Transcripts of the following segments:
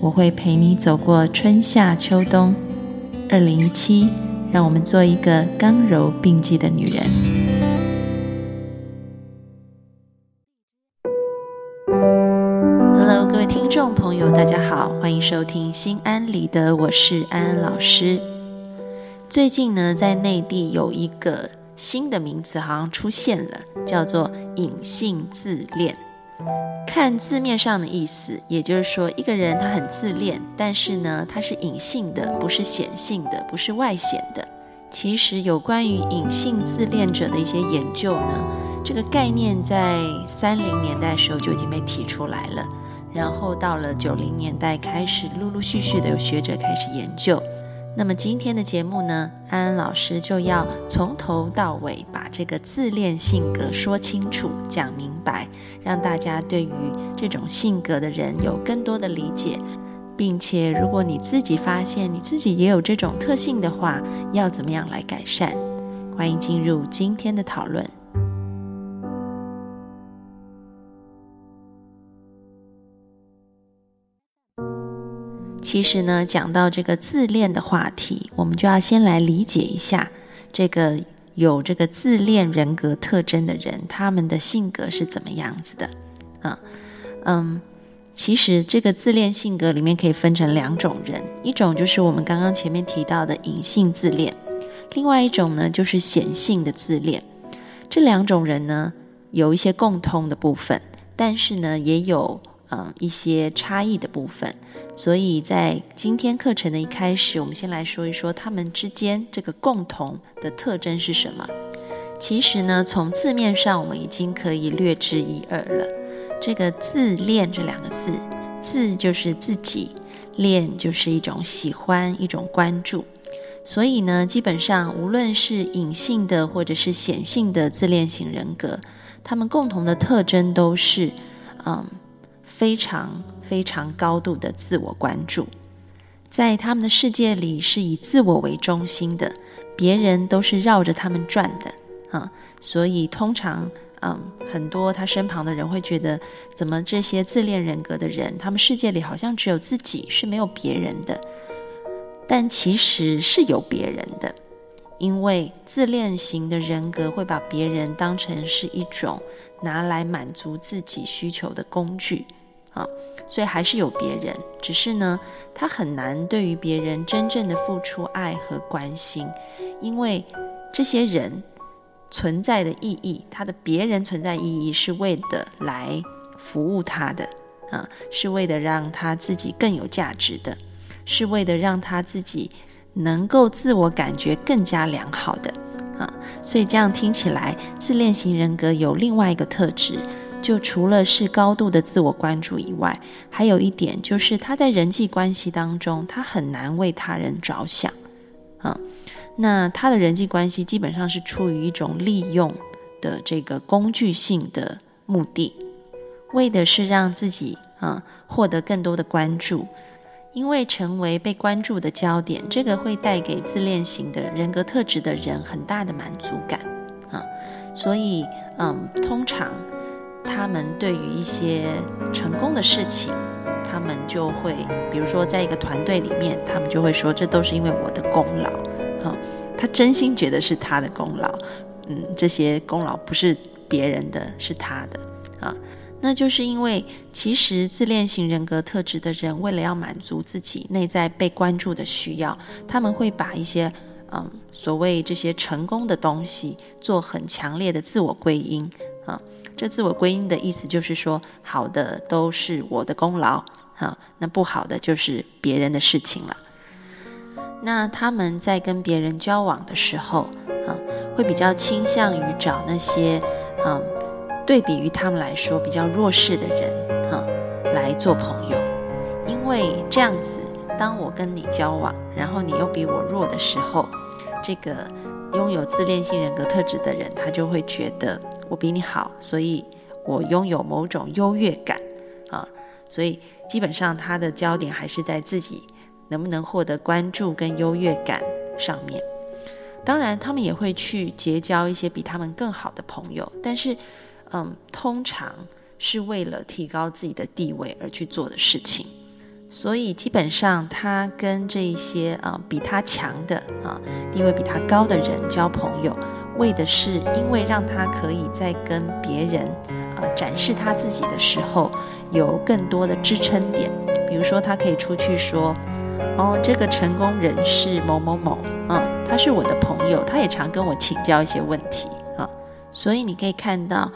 我会陪你走过春夏秋冬。二零一七，让我们做一个刚柔并济的女人。Hello，各位听众朋友，大家好，欢迎收听《心安理得》，我是安安老师。最近呢，在内地有一个新的名词好像出现了，叫做隐性自恋。看字面上的意思，也就是说，一个人他很自恋，但是呢，他是隐性的，不是显性的，不是外显的。其实有关于隐性自恋者的一些研究呢，这个概念在三零年代的时候就已经被提出来了，然后到了九零年代开始，陆陆续续的有学者开始研究。那么今天的节目呢，安安老师就要从头到尾把这个自恋性格说清楚、讲明白，让大家对于这种性格的人有更多的理解，并且如果你自己发现你自己也有这种特性的话，要怎么样来改善？欢迎进入今天的讨论。其实呢，讲到这个自恋的话题，我们就要先来理解一下这个有这个自恋人格特征的人，他们的性格是怎么样子的。啊，嗯，其实这个自恋性格里面可以分成两种人，一种就是我们刚刚前面提到的隐性自恋，另外一种呢就是显性的自恋。这两种人呢有一些共通的部分，但是呢也有嗯一些差异的部分。所以在今天课程的一开始，我们先来说一说他们之间这个共同的特征是什么。其实呢，从字面上我们已经可以略知一二了。这个“自恋”这两个字，“自”就是自己，“恋”就是一种喜欢、一种关注。所以呢，基本上无论是隐性的或者是显性的自恋型人格，他们共同的特征都是，嗯，非常。非常高度的自我关注，在他们的世界里是以自我为中心的，别人都是绕着他们转的啊。所以通常，嗯，很多他身旁的人会觉得，怎么这些自恋人格的人，他们世界里好像只有自己，是没有别人的。但其实是有别人的，因为自恋型的人格会把别人当成是一种拿来满足自己需求的工具。啊，所以还是有别人，只是呢，他很难对于别人真正的付出爱和关心，因为这些人存在的意义，他的别人存在意义是为的来服务他的，啊，是为了让他自己更有价值的，是为了让他自己能够自我感觉更加良好的，啊，所以这样听起来，自恋型人格有另外一个特质。就除了是高度的自我关注以外，还有一点就是他在人际关系当中，他很难为他人着想，啊，那他的人际关系基本上是出于一种利用的这个工具性的目的，为的是让自己啊获得更多的关注，因为成为被关注的焦点，这个会带给自恋型的人格特质的人很大的满足感，啊，所以嗯，通常。他们对于一些成功的事情，他们就会，比如说在一个团队里面，他们就会说，这都是因为我的功劳，哈，他真心觉得是他的功劳，嗯，这些功劳不是别人的，是他的，啊，那就是因为其实自恋型人格特质的人，为了要满足自己内在被关注的需要，他们会把一些，嗯，所谓这些成功的东西，做很强烈的自我归因，这自我归因的意思就是说，好的都是我的功劳，哈，那不好的就是别人的事情了。那他们在跟别人交往的时候，啊，会比较倾向于找那些，嗯，对比于他们来说比较弱势的人，哈，来做朋友，因为这样子当我跟你交往，然后你又比我弱的时候，这个拥有自恋性人格特质的人，他就会觉得我比你好，所以我拥有某种优越感啊，所以基本上他的焦点还是在自己能不能获得关注跟优越感上面。当然，他们也会去结交一些比他们更好的朋友，但是，嗯，通常是为了提高自己的地位而去做的事情。所以基本上，他跟这一些啊比他强的啊地位比他高的人交朋友，为的是因为让他可以在跟别人啊展示他自己的时候，有更多的支撑点。比如说，他可以出去说：“哦，这个成功人士某某某，啊，他是我的朋友，他也常跟我请教一些问题啊。”所以你可以看到。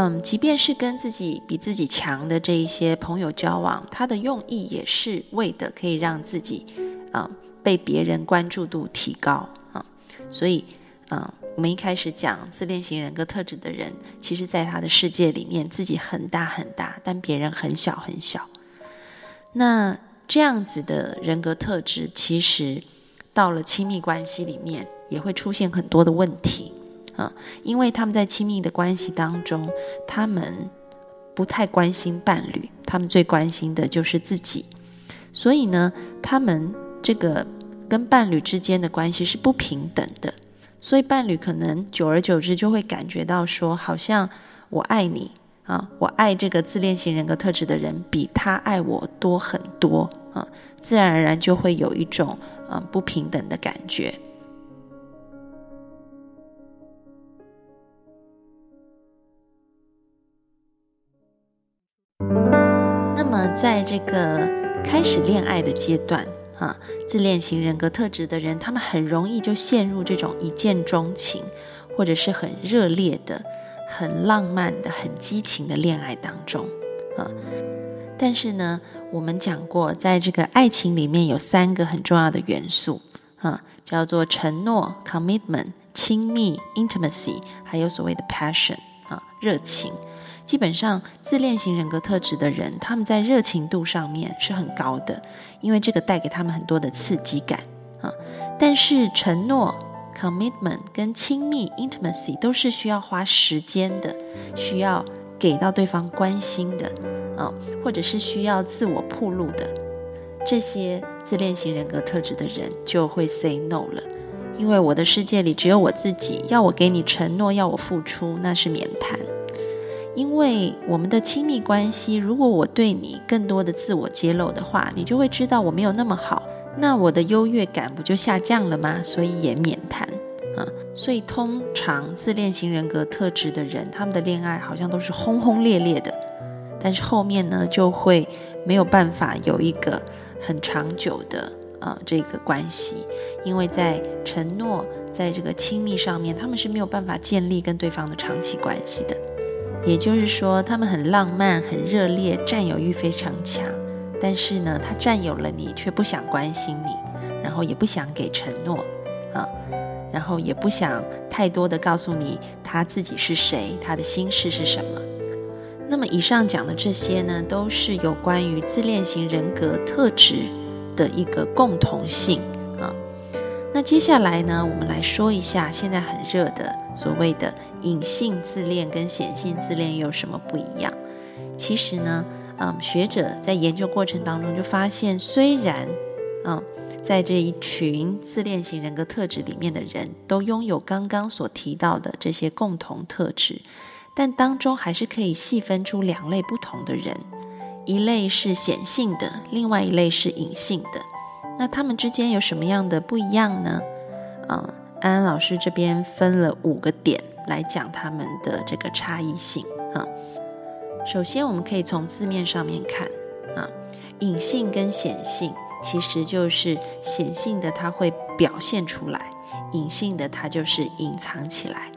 嗯，即便是跟自己比自己强的这一些朋友交往，他的用意也是为的可以让自己，嗯，被别人关注度提高啊。所以，嗯，我们一开始讲自恋型人格特质的人，其实在他的世界里面，自己很大很大，但别人很小很小。那这样子的人格特质，其实到了亲密关系里面，也会出现很多的问题。啊，因为他们在亲密的关系当中，他们不太关心伴侣，他们最关心的就是自己，所以呢，他们这个跟伴侣之间的关系是不平等的，所以伴侣可能久而久之就会感觉到说，好像我爱你啊，我爱这个自恋型人格特质的人比他爱我多很多啊，自然而然就会有一种嗯不平等的感觉。那么在这个开始恋爱的阶段，啊，自恋型人格特质的人，他们很容易就陷入这种一见钟情，或者是很热烈的、很浪漫的、很激情的恋爱当中，啊。但是呢，我们讲过，在这个爱情里面有三个很重要的元素，啊，叫做承诺 （commitment）、亲密 （intimacy），还有所谓的 passion，啊，热情。基本上，自恋型人格特质的人，他们在热情度上面是很高的，因为这个带给他们很多的刺激感啊。但是，承诺 （commitment） 跟亲密 （intimacy） 都是需要花时间的，需要给到对方关心的啊，或者是需要自我铺露的。这些自恋型人格特质的人就会 say no 了，因为我的世界里只有我自己，要我给你承诺，要我付出，那是免谈。因为我们的亲密关系，如果我对你更多的自我揭露的话，你就会知道我没有那么好，那我的优越感不就下降了吗？所以也免谈啊。所以通常自恋型人格特质的人，他们的恋爱好像都是轰轰烈烈的，但是后面呢就会没有办法有一个很长久的啊这个关系，因为在承诺在这个亲密上面，他们是没有办法建立跟对方的长期关系的。也就是说，他们很浪漫、很热烈，占有欲非常强。但是呢，他占有了你，却不想关心你，然后也不想给承诺，啊，然后也不想太多的告诉你他自己是谁，他的心事是什么。那么，以上讲的这些呢，都是有关于自恋型人格特质的一个共同性啊。那接下来呢，我们来说一下现在很热的所谓的。隐性自恋跟显性自恋又有什么不一样？其实呢，嗯，学者在研究过程当中就发现，虽然，嗯，在这一群自恋型人格特质里面的人都拥有刚刚所提到的这些共同特质，但当中还是可以细分出两类不同的人，一类是显性的，另外一类是隐性的。那他们之间有什么样的不一样呢？嗯，安安老师这边分了五个点。来讲他们的这个差异性啊。首先，我们可以从字面上面看啊，隐性跟显性其实就是显性的，它会表现出来；隐性的，它就是隐藏起来。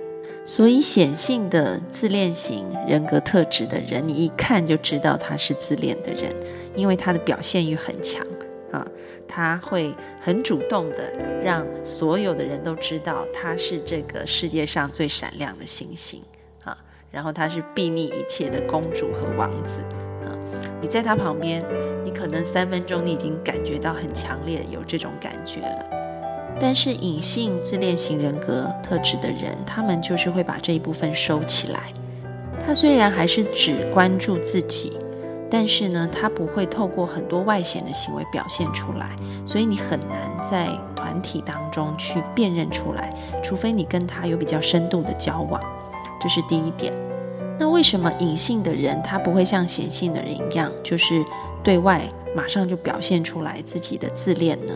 所以，显性的自恋型人格特质的人，你一看就知道他是自恋的人，因为他的表现欲很强啊。他会很主动的让所有的人都知道他是这个世界上最闪亮的星星啊，然后他是睥睨一切的公主和王子啊，你在他旁边，你可能三分钟你已经感觉到很强烈有这种感觉了。但是隐性自恋型人格特质的人，他们就是会把这一部分收起来。他虽然还是只关注自己，但是呢，他不会透过很多外显的行为表现出来，所以你很难在团体当中去辨认出来，除非你跟他有比较深度的交往。这是第一点。那为什么隐性的人他不会像显性的人一样，就是对外马上就表现出来自己的自恋呢？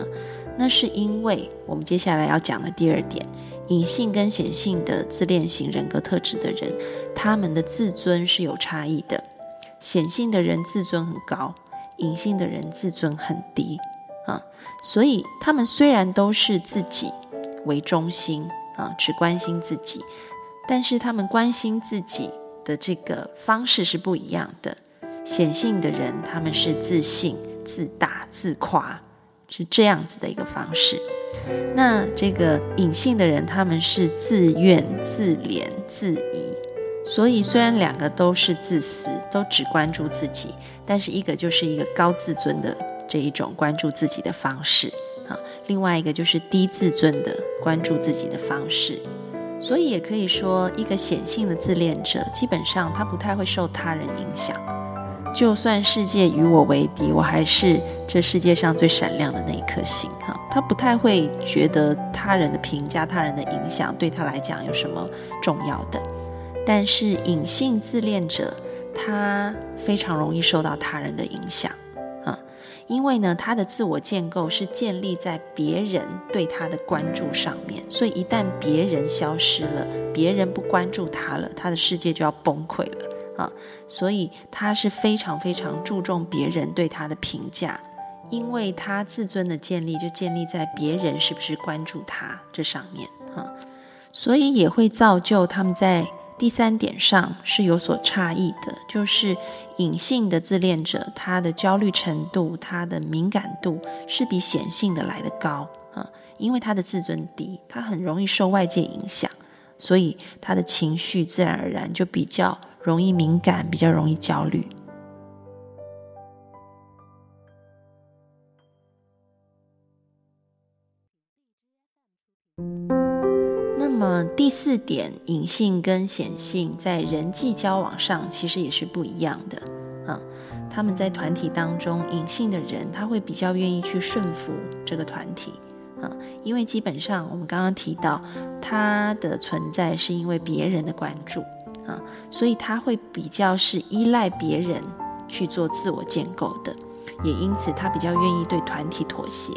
那是因为我们接下来要讲的第二点，隐性跟显性的自恋型人格特质的人，他们的自尊是有差异的。显性的人自尊很高，隐性的人自尊很低啊。所以他们虽然都是自己为中心啊，只关心自己，但是他们关心自己的这个方式是不一样的。显性的人他们是自信、自大、自夸。是这样子的一个方式，那这个隐性的人，他们是自怨、自怜、自疑，所以虽然两个都是自私，都只关注自己，但是一个就是一个高自尊的这一种关注自己的方式啊，另外一个就是低自尊的关注自己的方式，所以也可以说，一个显性的自恋者，基本上他不太会受他人影响。就算世界与我为敌，我还是这世界上最闪亮的那一颗星。哈，他不太会觉得他人的评价、他人的影响对他来讲有什么重要的。但是隐性自恋者，他非常容易受到他人的影响啊，因为呢，他的自我建构是建立在别人对他的关注上面，所以一旦别人消失了，别人不关注他了，他的世界就要崩溃了。啊，所以他是非常非常注重别人对他的评价，因为他自尊的建立就建立在别人是不是关注他这上面啊，所以也会造就他们在第三点上是有所差异的，就是隐性的自恋者，他的焦虑程度、他的敏感度是比显性的来得高啊，因为他的自尊低，他很容易受外界影响，所以他的情绪自然而然就比较。容易敏感，比较容易焦虑。么第四点，隐性跟显性在人际交往上其实也是不一样的啊。他们在团体当中，隐性的人他会比较愿意去顺服这个团体啊，因为基本上我们刚刚提到，他的存在是因为别人的关注。啊，所以他会比较是依赖别人去做自我建构的，也因此他比较愿意对团体妥协。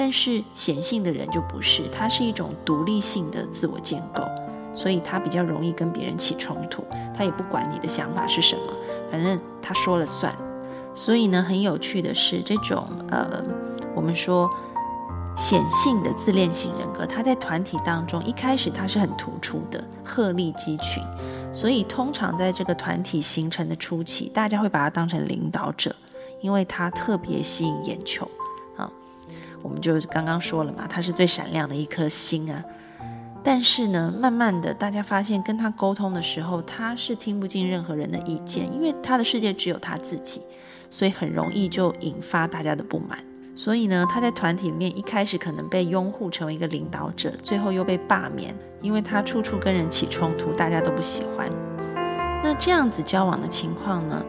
但是显性的人就不是，他是一种独立性的自我建构，所以他比较容易跟别人起冲突。他也不管你的想法是什么，反正他说了算。所以呢，很有趣的是，这种呃，我们说显性的自恋型人格，他在团体当中一开始他是很突出的，鹤立鸡群。所以，通常在这个团体形成的初期，大家会把他当成领导者，因为他特别吸引眼球。我们就刚刚说了嘛，他是最闪亮的一颗星啊。但是呢，慢慢的，大家发现跟他沟通的时候，他是听不进任何人的意见，因为他的世界只有他自己，所以很容易就引发大家的不满。所以呢，他在团体里面一开始可能被拥护成为一个领导者，最后又被罢免，因为他处处跟人起冲突，大家都不喜欢。那这样子交往的情况呢，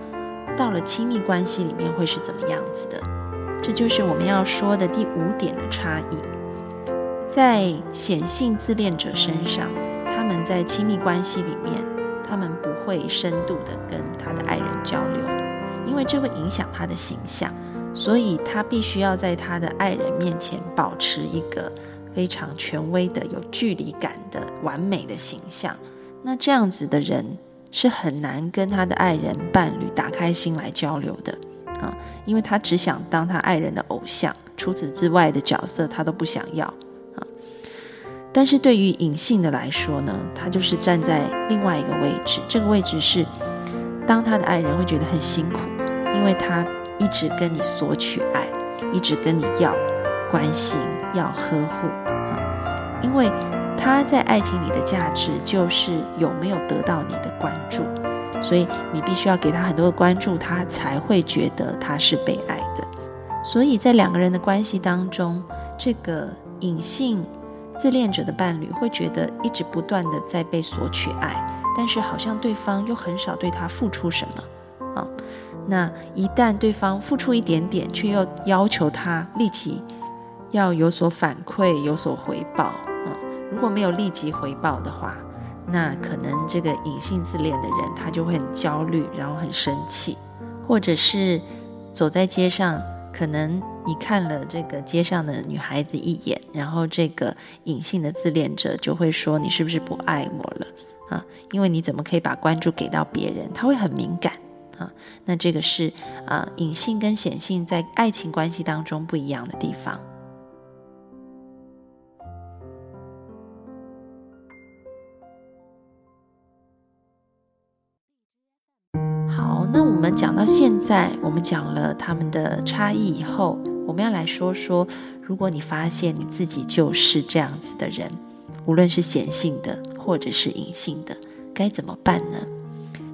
到了亲密关系里面会是怎么样子的？这就是我们要说的第五点的差异。在显性自恋者身上，他们在亲密关系里面，他们不会深度的跟他的爱人交流，因为这会影响他的形象。所以他必须要在他的爱人面前保持一个非常权威的、有距离感的完美的形象。那这样子的人是很难跟他的爱人、伴侣打开心来交流的啊，因为他只想当他爱人的偶像，除此之外的角色他都不想要啊。但是对于隐性的来说呢，他就是站在另外一个位置，这个位置是当他的爱人会觉得很辛苦，因为他。一直跟你索取爱，一直跟你要关心、要呵护啊，因为他在爱情里的价值就是有没有得到你的关注。所以你必须要给他很多的关注，他才会觉得他是被爱的。所以在两个人的关系当中，这个隐性自恋者的伴侣会觉得一直不断的在被索取爱，但是好像对方又很少对他付出什么啊。那一旦对方付出一点点，却又要求他立即要有所反馈、有所回报啊。如果没有立即回报的话，那可能这个隐性自恋的人他就会很焦虑，然后很生气，或者是走在街上。可能你看了这个街上的女孩子一眼，然后这个隐性的自恋者就会说：“你是不是不爱我了？”啊，因为你怎么可以把关注给到别人？他会很敏感啊。那这个是啊，隐性跟显性在爱情关系当中不一样的地方。好那我们讲到现在，我们讲了他们的差异以后，我们要来说说，如果你发现你自己就是这样子的人，无论是显性的或者是隐性的，该怎么办呢？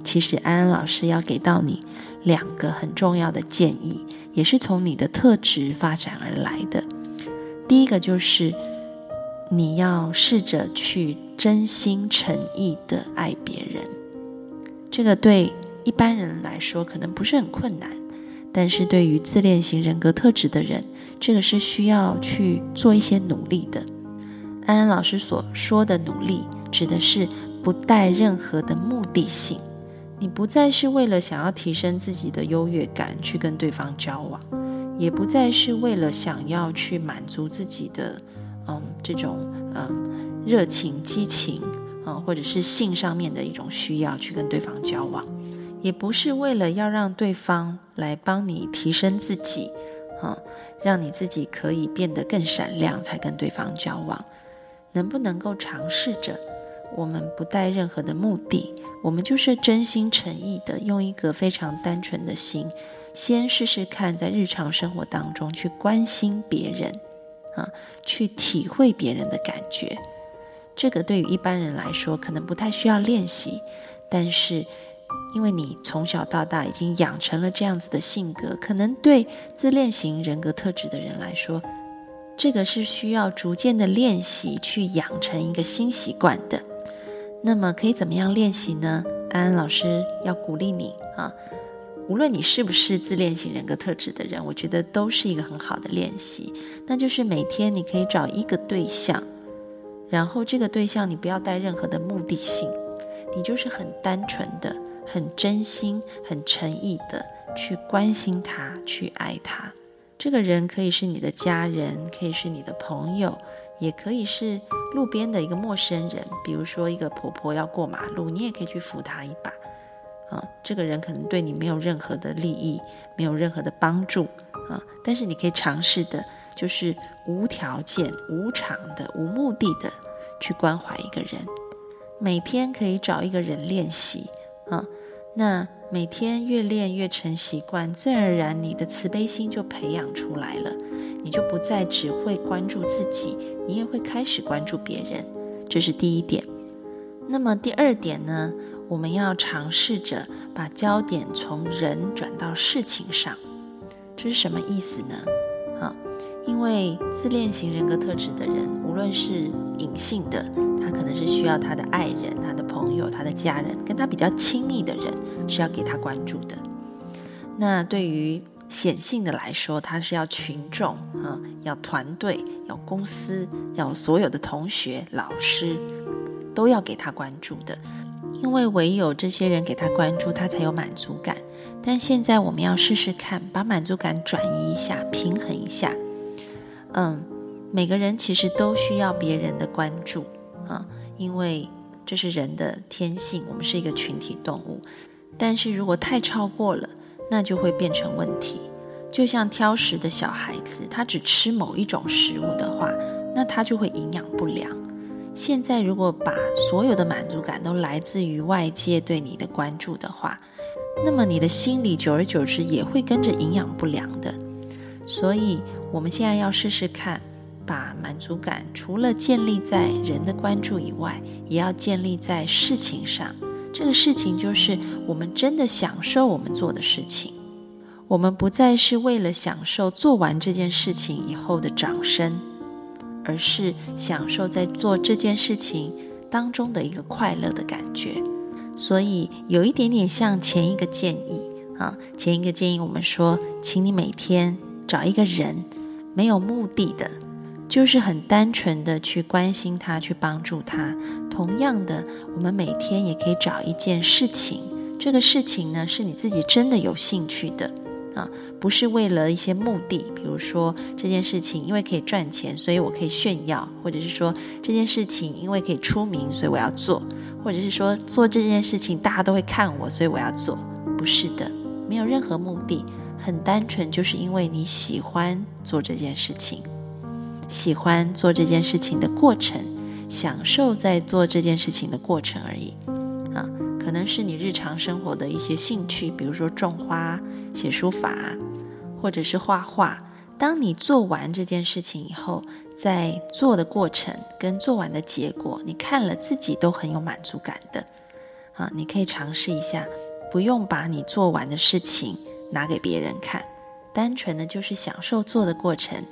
其实安安老师要给到你两个很重要的建议，也是从你的特质发展而来的。第一个就是你要试着去真心诚意的爱别人，这个对。一般人来说可能不是很困难，但是对于自恋型人格特质的人，这个是需要去做一些努力的。安安老师所说的努力，指的是不带任何的目的性，你不再是为了想要提升自己的优越感去跟对方交往，也不再是为了想要去满足自己的嗯这种嗯热情激情啊，或者是性上面的一种需要去跟对方交往。也不是为了要让对方来帮你提升自己，啊，让你自己可以变得更闪亮才跟对方交往。能不能够尝试着，我们不带任何的目的，我们就是真心诚意的，用一个非常单纯的心，先试试看，在日常生活当中去关心别人，啊，去体会别人的感觉。这个对于一般人来说，可能不太需要练习，但是。因为你从小到大已经养成了这样子的性格，可能对自恋型人格特质的人来说，这个是需要逐渐的练习去养成一个新习惯的。那么可以怎么样练习呢？安安老师要鼓励你啊，无论你是不是自恋型人格特质的人，我觉得都是一个很好的练习。那就是每天你可以找一个对象，然后这个对象你不要带任何的目的性，你就是很单纯的。很真心、很诚意的去关心他、去爱他。这个人可以是你的家人，可以是你的朋友，也可以是路边的一个陌生人。比如说，一个婆婆要过马路，你也可以去扶她一把。啊，这个人可能对你没有任何的利益，没有任何的帮助啊，但是你可以尝试的，就是无条件、无偿的、无目的的去关怀一个人。每天可以找一个人练习啊。那每天越练越成习惯，自然而然你的慈悲心就培养出来了，你就不再只会关注自己，你也会开始关注别人，这是第一点。那么第二点呢？我们要尝试着把焦点从人转到事情上，这是什么意思呢？啊，因为自恋型人格特质的人，无论是隐性的。他可能是需要他的爱人、他的朋友、他的家人，跟他比较亲密的人是要给他关注的。那对于显性的来说，他是要群众啊，要团队，要公司，要所有的同学、老师都要给他关注的。因为唯有这些人给他关注，他才有满足感。但现在我们要试试看，把满足感转移一下，平衡一下。嗯，每个人其实都需要别人的关注。啊，因为这是人的天性，我们是一个群体动物。但是如果太超过了，那就会变成问题。就像挑食的小孩子，他只吃某一种食物的话，那他就会营养不良。现在如果把所有的满足感都来自于外界对你的关注的话，那么你的心理久而久之也会跟着营养不良的。所以我们现在要试试看。把满足感除了建立在人的关注以外，也要建立在事情上，这个事情就是我们真的享受我们做的事情，我们不再是为了享受做完这件事情以后的掌声，而是享受在做这件事情当中的一个快乐的感觉。所以有一点点像前一个建议啊，前一个建议我们说，请你每天找一个人，没有目的的。就是很单纯的去关心他，去帮助他。同样的，我们每天也可以找一件事情，这个事情呢是你自己真的有兴趣的啊，不是为了一些目的。比如说这件事情因为可以赚钱，所以我可以炫耀；或者是说这件事情因为可以出名，所以我要做；或者是说做这件事情大家都会看我，所以我要做。不是的，没有任何目的，很单纯，就是因为你喜欢做这件事情。喜欢做这件事情的过程，享受在做这件事情的过程而已，啊，可能是你日常生活的一些兴趣，比如说种花、写书法，或者是画画。当你做完这件事情以后，在做的过程跟做完的结果，你看了自己都很有满足感的，啊，你可以尝试一下，不用把你做完的事情拿给别人看。单纯的就是享受做的过程，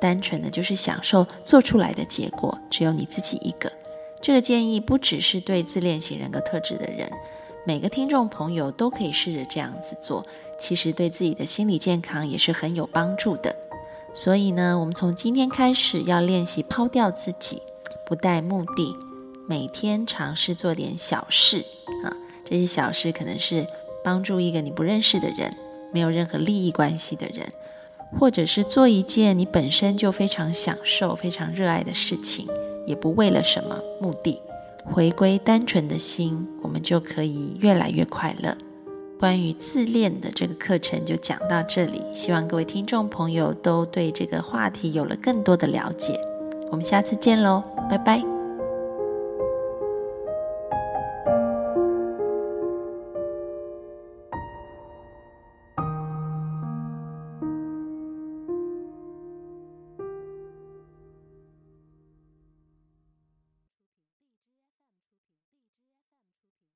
单纯的就是享受做出来的结果，只有你自己一个。这个建议不只是对自恋型人格特质的人，每个听众朋友都可以试着这样子做，其实对自己的心理健康也是很有帮助的。所以呢，我们从今天开始要练习抛掉自己，不带目的，每天尝试做点小事啊，这些小事可能是帮助一个你不认识的人。没有任何利益关系的人，或者是做一件你本身就非常享受、非常热爱的事情，也不为了什么目的，回归单纯的心，我们就可以越来越快乐。关于自恋的这个课程就讲到这里，希望各位听众朋友都对这个话题有了更多的了解。我们下次见喽，拜拜。